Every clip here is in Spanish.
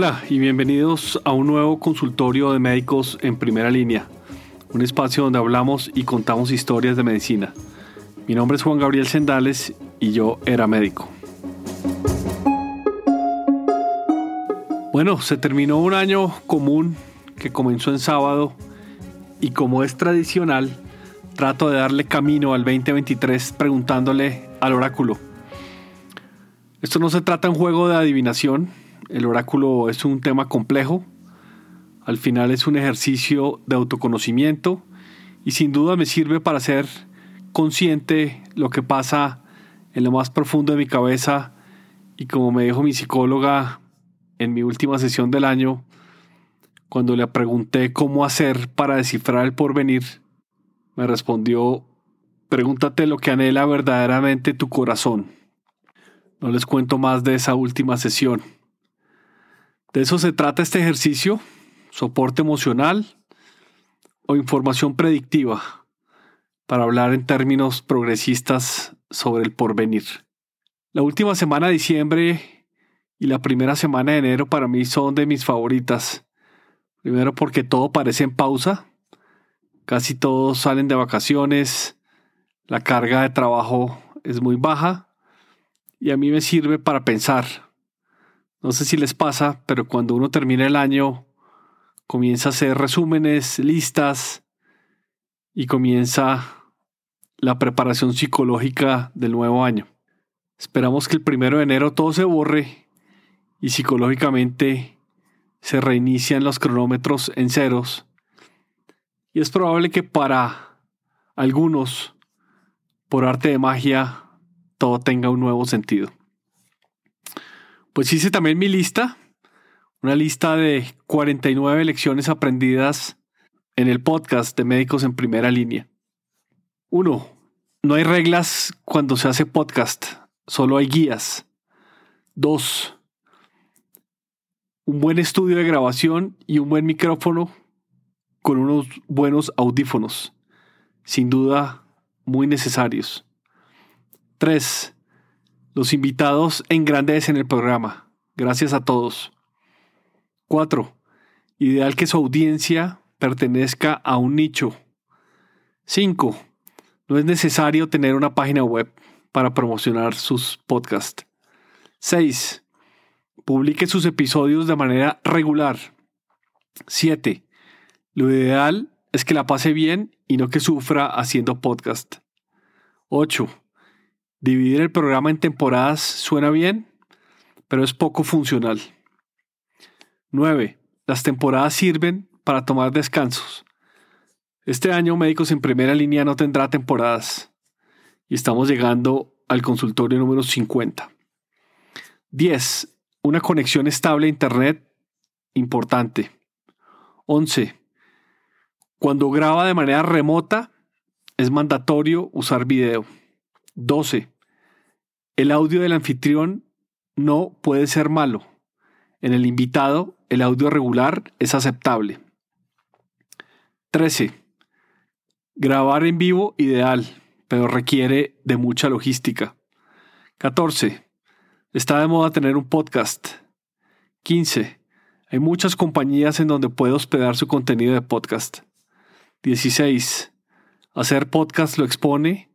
Hola y bienvenidos a un nuevo consultorio de médicos en primera línea, un espacio donde hablamos y contamos historias de medicina. Mi nombre es Juan Gabriel Sendales y yo era médico. Bueno, se terminó un año común que comenzó en sábado y como es tradicional, trato de darle camino al 2023 preguntándole al oráculo. Esto no se trata de un juego de adivinación, el oráculo es un tema complejo, al final es un ejercicio de autoconocimiento y sin duda me sirve para ser consciente lo que pasa en lo más profundo de mi cabeza y como me dijo mi psicóloga en mi última sesión del año, cuando le pregunté cómo hacer para descifrar el porvenir, me respondió, pregúntate lo que anhela verdaderamente tu corazón. No les cuento más de esa última sesión. De eso se trata este ejercicio, soporte emocional o información predictiva, para hablar en términos progresistas sobre el porvenir. La última semana de diciembre y la primera semana de enero para mí son de mis favoritas. Primero porque todo parece en pausa, casi todos salen de vacaciones, la carga de trabajo es muy baja y a mí me sirve para pensar. No sé si les pasa, pero cuando uno termina el año, comienza a hacer resúmenes, listas y comienza la preparación psicológica del nuevo año. Esperamos que el primero de enero todo se borre y psicológicamente se reinician los cronómetros en ceros. Y es probable que para algunos, por arte de magia, todo tenga un nuevo sentido. Pues hice también mi lista, una lista de 49 lecciones aprendidas en el podcast de Médicos en Primera Línea. 1. No hay reglas cuando se hace podcast, solo hay guías. 2 un buen estudio de grabación y un buen micrófono con unos buenos audífonos. Sin duda, muy necesarios. 3. Los invitados engrandecen el programa. Gracias a todos. 4. Ideal que su audiencia pertenezca a un nicho. 5. No es necesario tener una página web para promocionar sus podcasts. 6 Publique sus episodios de manera regular. 7. Lo ideal es que la pase bien y no que sufra haciendo podcast. 8. Dividir el programa en temporadas suena bien, pero es poco funcional. 9. Las temporadas sirven para tomar descansos. Este año Médicos en Primera Línea no tendrá temporadas y estamos llegando al consultorio número 50. 10. Una conexión estable a Internet importante. 11. Cuando graba de manera remota, es mandatorio usar video. 12. El audio del anfitrión no puede ser malo. En el invitado, el audio regular es aceptable. 13. Grabar en vivo ideal, pero requiere de mucha logística. 14. Está de moda tener un podcast. 15. Hay muchas compañías en donde puede hospedar su contenido de podcast. 16. Hacer podcast lo expone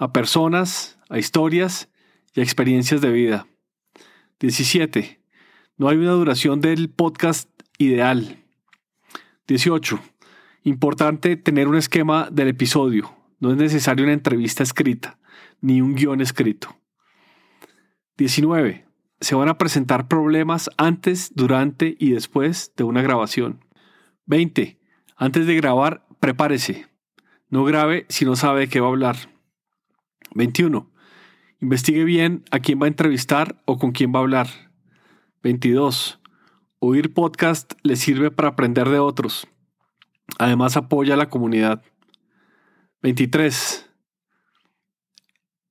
a personas, a historias y a experiencias de vida. 17. No hay una duración del podcast ideal. 18. Importante tener un esquema del episodio. No es necesario una entrevista escrita, ni un guion escrito. 19. Se van a presentar problemas antes, durante y después de una grabación. 20. Antes de grabar, prepárese. No grabe si no sabe de qué va a hablar. 21. Investigue bien a quién va a entrevistar o con quién va a hablar. 22. Oír podcast le sirve para aprender de otros. Además apoya a la comunidad. 23.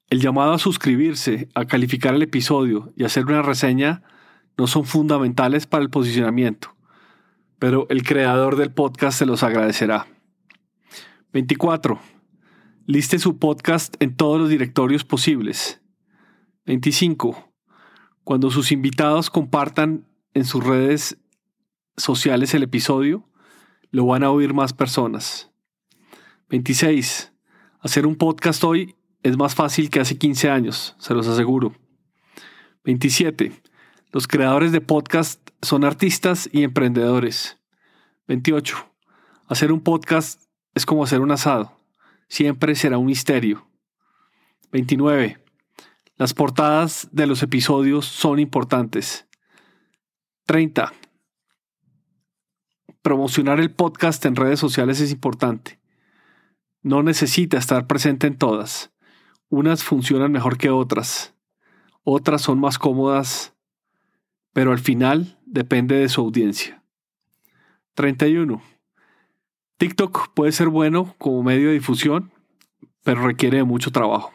El llamado a suscribirse, a calificar el episodio y hacer una reseña no son fundamentales para el posicionamiento, pero el creador del podcast se los agradecerá. 24. Liste su podcast en todos los directorios posibles. 25. Cuando sus invitados compartan en sus redes sociales el episodio, lo van a oír más personas. 26. Hacer un podcast hoy es más fácil que hace 15 años, se los aseguro. 27. Los creadores de podcast son artistas y emprendedores. 28. Hacer un podcast es como hacer un asado. Siempre será un misterio. 29. Las portadas de los episodios son importantes. 30. Promocionar el podcast en redes sociales es importante. No necesita estar presente en todas. Unas funcionan mejor que otras. Otras son más cómodas, pero al final depende de su audiencia. 31. TikTok puede ser bueno como medio de difusión, pero requiere de mucho trabajo.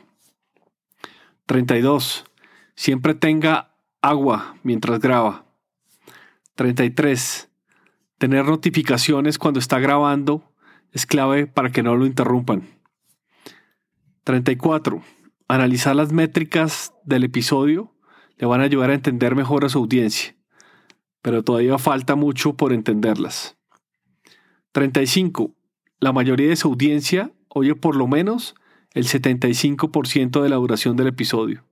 32. Siempre tenga agua mientras graba. 33. Tener notificaciones cuando está grabando es clave para que no lo interrumpan. 34. Analizar las métricas del episodio le van a ayudar a entender mejor a su audiencia, pero todavía falta mucho por entenderlas. 35. La mayoría de su audiencia oye por lo menos el 75% de la duración del episodio.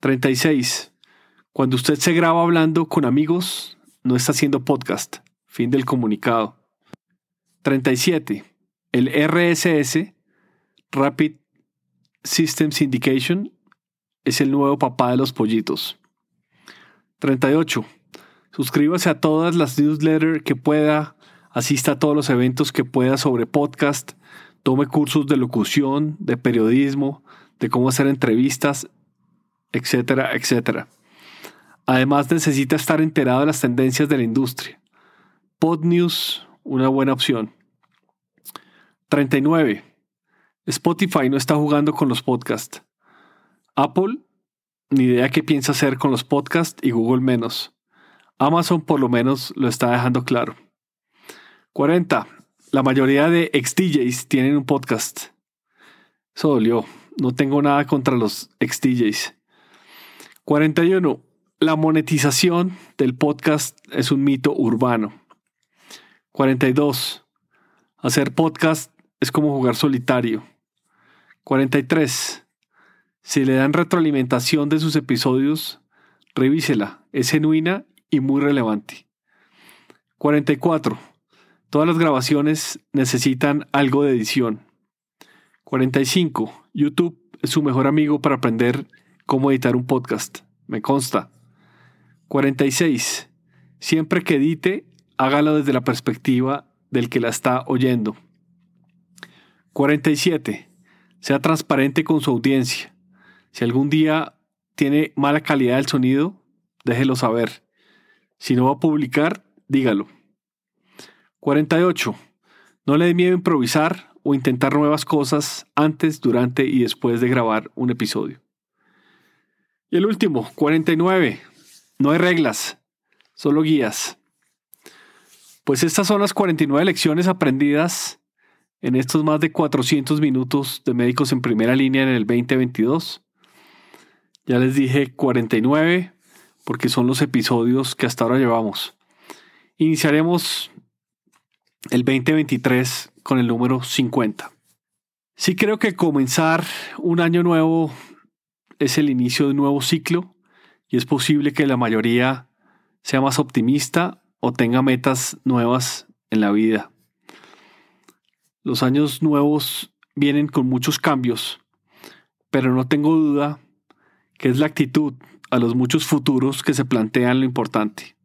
36. Cuando usted se graba hablando con amigos, no está haciendo podcast. Fin del comunicado. 37. El RSS, Rapid System Syndication, es el nuevo papá de los pollitos. 38. Suscríbase a todas las newsletters que pueda, asista a todos los eventos que pueda sobre podcast, tome cursos de locución, de periodismo, de cómo hacer entrevistas, etcétera, etcétera. Además necesita estar enterado de las tendencias de la industria. PodNews, una buena opción. 39. Spotify no está jugando con los podcasts. Apple, ni idea qué piensa hacer con los podcasts y Google menos. Amazon por lo menos lo está dejando claro. 40. La mayoría de ex DJs tienen un podcast. Eso dolió. No tengo nada contra los ex DJs. 41. La monetización del podcast es un mito urbano. 42. Hacer podcast es como jugar solitario. 43. Si le dan retroalimentación de sus episodios, revísela. Es genuina y muy relevante. 44. Todas las grabaciones necesitan algo de edición. 45. YouTube es su mejor amigo para aprender cómo editar un podcast. Me consta. 46. Siempre que edite, hágalo desde la perspectiva del que la está oyendo. 47. Sea transparente con su audiencia. Si algún día tiene mala calidad del sonido, déjelo saber. Si no va a publicar, dígalo. 48. No le dé miedo improvisar o intentar nuevas cosas antes, durante y después de grabar un episodio. Y el último, 49. No hay reglas, solo guías. Pues estas son las 49 lecciones aprendidas en estos más de 400 minutos de médicos en primera línea en el 2022. Ya les dije 49 porque son los episodios que hasta ahora llevamos. Iniciaremos el 2023 con el número 50. Sí creo que comenzar un año nuevo es el inicio de un nuevo ciclo y es posible que la mayoría sea más optimista o tenga metas nuevas en la vida. Los años nuevos vienen con muchos cambios, pero no tengo duda que es la actitud a los muchos futuros que se plantean lo importante.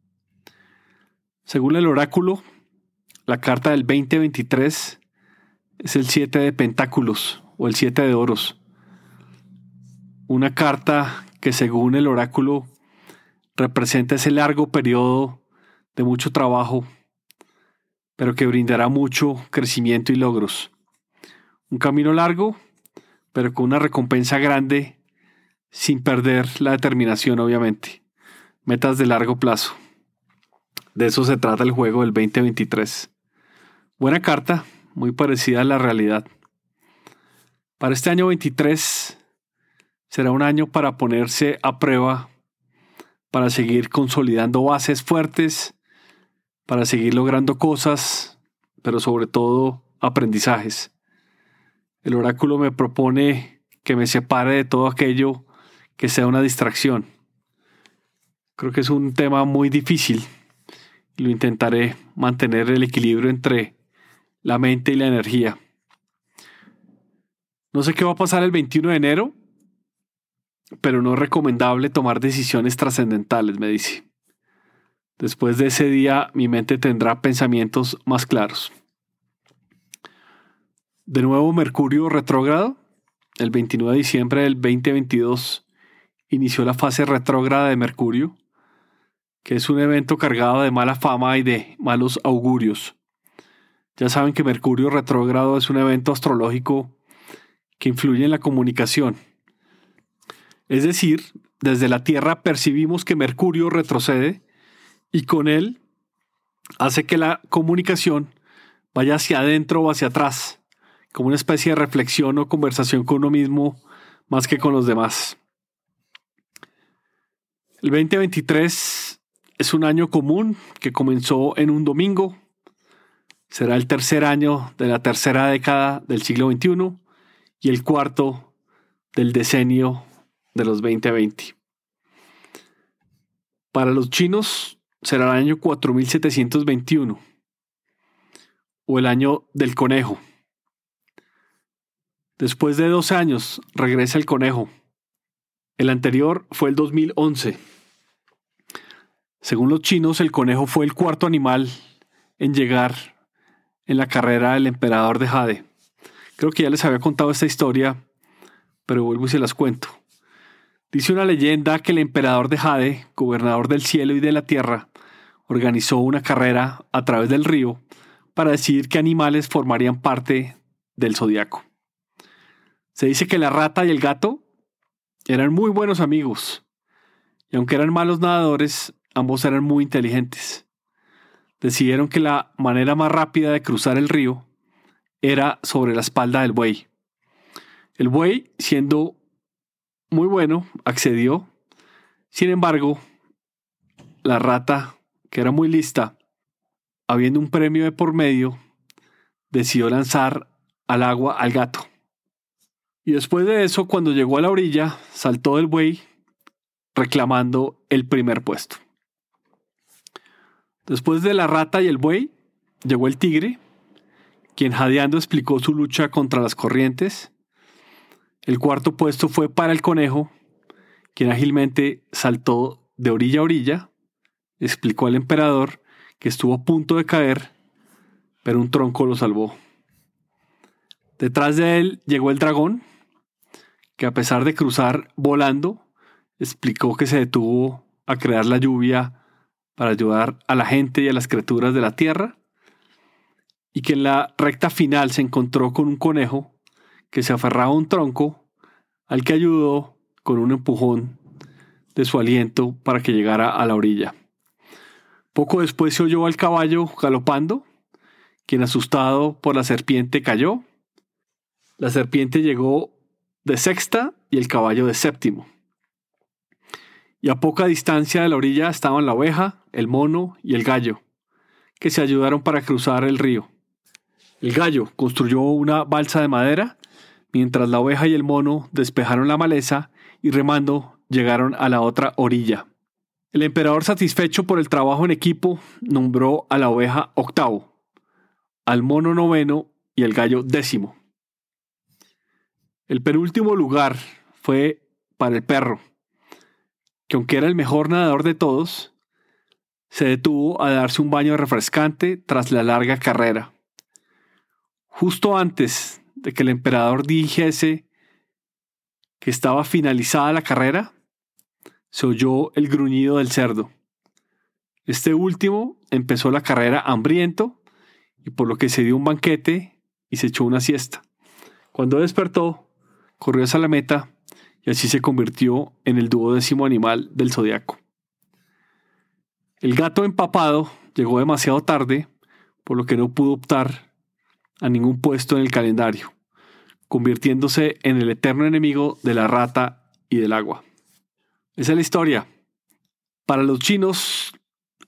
Según el oráculo, la carta del 2023 es el 7 de pentáculos o el 7 de oros. Una carta que según el oráculo representa ese largo periodo de mucho trabajo, pero que brindará mucho crecimiento y logros. Un camino largo, pero con una recompensa grande, sin perder la determinación, obviamente. Metas de largo plazo. De eso se trata el juego del 2023. Buena carta, muy parecida a la realidad. Para este año 23 será un año para ponerse a prueba para seguir consolidando bases fuertes, para seguir logrando cosas, pero sobre todo aprendizajes. El oráculo me propone que me separe de todo aquello que sea una distracción. Creo que es un tema muy difícil y lo intentaré mantener el equilibrio entre la mente y la energía. No sé qué va a pasar el 21 de enero, pero no es recomendable tomar decisiones trascendentales, me dice. Después de ese día mi mente tendrá pensamientos más claros. De nuevo Mercurio retrógrado. El 29 de diciembre del 2022 inició la fase retrógrada de Mercurio, que es un evento cargado de mala fama y de malos augurios. Ya saben que Mercurio retrógrado es un evento astrológico que influye en la comunicación. Es decir, desde la Tierra percibimos que Mercurio retrocede y con él hace que la comunicación vaya hacia adentro o hacia atrás, como una especie de reflexión o conversación con uno mismo más que con los demás. El 2023 es un año común que comenzó en un domingo. Será el tercer año de la tercera década del siglo XXI y el cuarto del decenio de los 2020. Para los chinos será el año 4721 o el año del conejo. Después de dos años regresa el conejo. El anterior fue el 2011. Según los chinos, el conejo fue el cuarto animal en llegar en la carrera del emperador de Jade. Creo que ya les había contado esta historia, pero vuelvo y se las cuento. Dice una leyenda que el emperador de Jade, gobernador del cielo y de la tierra, organizó una carrera a través del río para decidir qué animales formarían parte del zodiaco. Se dice que la rata y el gato eran muy buenos amigos, y aunque eran malos nadadores, ambos eran muy inteligentes. Decidieron que la manera más rápida de cruzar el río era sobre la espalda del buey. El buey, siendo muy bueno, accedió. Sin embargo, la rata, que era muy lista, habiendo un premio de por medio, decidió lanzar al agua al gato. Y después de eso, cuando llegó a la orilla, saltó del buey reclamando el primer puesto. Después de la rata y el buey, llegó el tigre quien jadeando explicó su lucha contra las corrientes. El cuarto puesto fue para el conejo, quien ágilmente saltó de orilla a orilla, explicó al emperador que estuvo a punto de caer, pero un tronco lo salvó. Detrás de él llegó el dragón, que a pesar de cruzar volando, explicó que se detuvo a crear la lluvia para ayudar a la gente y a las criaturas de la tierra y que en la recta final se encontró con un conejo que se aferraba a un tronco al que ayudó con un empujón de su aliento para que llegara a la orilla. Poco después se oyó al caballo galopando, quien asustado por la serpiente cayó. La serpiente llegó de sexta y el caballo de séptimo. Y a poca distancia de la orilla estaban la oveja, el mono y el gallo, que se ayudaron para cruzar el río. El gallo construyó una balsa de madera, mientras la oveja y el mono despejaron la maleza y remando llegaron a la otra orilla. El emperador satisfecho por el trabajo en equipo nombró a la oveja octavo, al mono noveno y al gallo décimo. El penúltimo lugar fue para el perro, que aunque era el mejor nadador de todos, se detuvo a darse un baño refrescante tras la larga carrera. Justo antes de que el emperador dijese que estaba finalizada la carrera, se oyó el gruñido del cerdo. Este último empezó la carrera hambriento y por lo que se dio un banquete y se echó una siesta. Cuando despertó, corrió hacia la meta y así se convirtió en el duodécimo animal del zodiaco. El gato empapado llegó demasiado tarde, por lo que no pudo optar a ningún puesto en el calendario, convirtiéndose en el eterno enemigo de la rata y del agua. Esa es la historia. Para los chinos,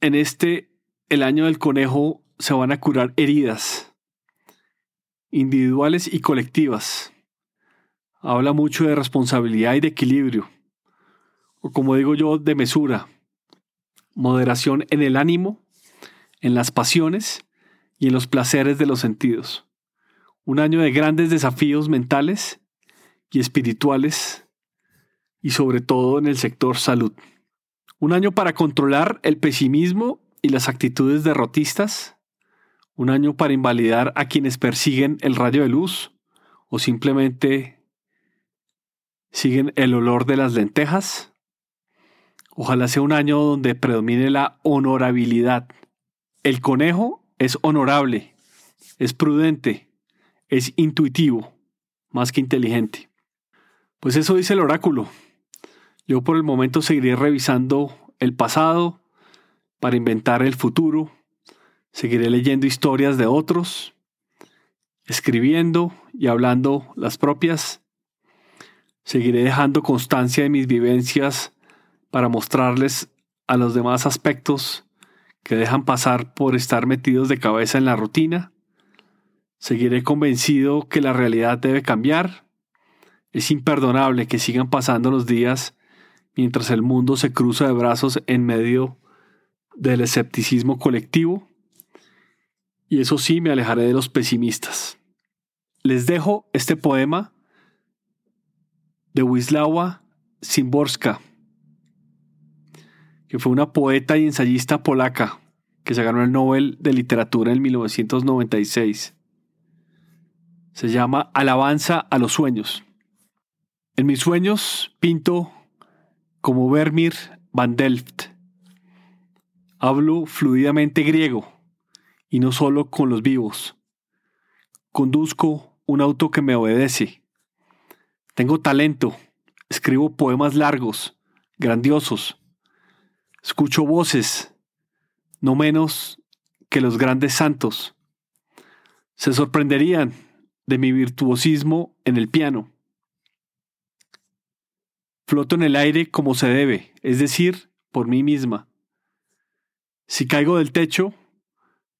en este, el año del conejo, se van a curar heridas individuales y colectivas. Habla mucho de responsabilidad y de equilibrio, o como digo yo, de mesura, moderación en el ánimo, en las pasiones y en los placeres de los sentidos. Un año de grandes desafíos mentales y espirituales y sobre todo en el sector salud. Un año para controlar el pesimismo y las actitudes derrotistas. Un año para invalidar a quienes persiguen el rayo de luz o simplemente siguen el olor de las lentejas. Ojalá sea un año donde predomine la honorabilidad. El conejo es honorable, es prudente, es intuitivo, más que inteligente. Pues eso dice el oráculo. Yo por el momento seguiré revisando el pasado para inventar el futuro. Seguiré leyendo historias de otros, escribiendo y hablando las propias. Seguiré dejando constancia de mis vivencias para mostrarles a los demás aspectos que dejan pasar por estar metidos de cabeza en la rutina. Seguiré convencido que la realidad debe cambiar. Es imperdonable que sigan pasando los días mientras el mundo se cruza de brazos en medio del escepticismo colectivo. Y eso sí, me alejaré de los pesimistas. Les dejo este poema de Wisława Szymborska, que fue una poeta y ensayista polaca que se ganó el Nobel de Literatura en 1996. Se llama Alabanza a los sueños. En mis sueños pinto como Vermeer van Delft. Hablo fluidamente griego y no solo con los vivos. Conduzco un auto que me obedece. Tengo talento. Escribo poemas largos, grandiosos. Escucho voces, no menos que los grandes santos. Se sorprenderían de mi virtuosismo en el piano. Floto en el aire como se debe, es decir, por mí misma. Si caigo del techo,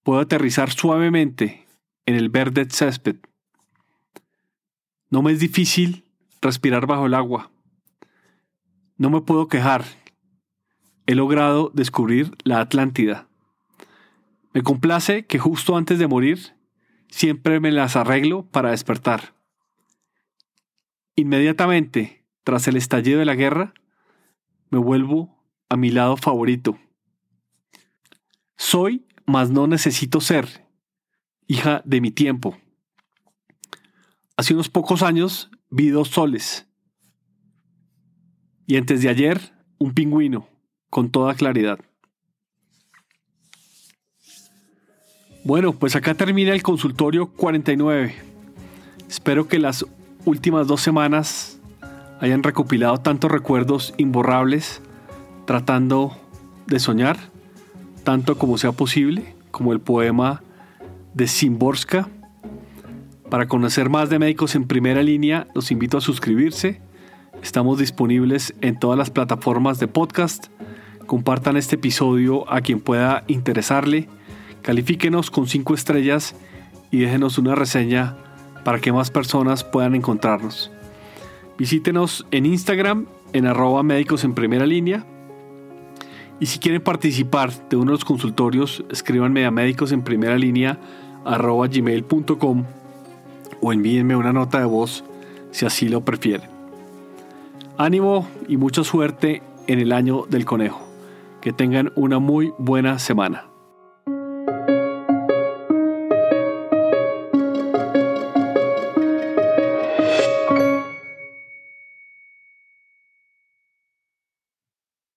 puedo aterrizar suavemente en el verde césped. No me es difícil respirar bajo el agua. No me puedo quejar. He logrado descubrir la Atlántida. Me complace que justo antes de morir siempre me las arreglo para despertar. Inmediatamente tras el estallido de la guerra, me vuelvo a mi lado favorito. Soy, mas no necesito ser, hija de mi tiempo. Hace unos pocos años vi dos soles. Y antes de ayer, un pingüino, con toda claridad. Bueno, pues acá termina el consultorio 49. Espero que las últimas dos semanas hayan recopilado tantos recuerdos imborrables tratando de soñar, tanto como sea posible, como el poema de Simborska. Para conocer más de médicos en primera línea, los invito a suscribirse. Estamos disponibles en todas las plataformas de podcast. Compartan este episodio a quien pueda interesarle. Califíquenos con 5 estrellas y déjenos una reseña para que más personas puedan encontrarnos. Visítenos en Instagram en arroba médicos en primera línea. Y si quieren participar de uno de los consultorios, escríbanme a médicos en primera línea o envíenme una nota de voz si así lo prefieren. Ánimo y mucha suerte en el año del conejo. Que tengan una muy buena semana.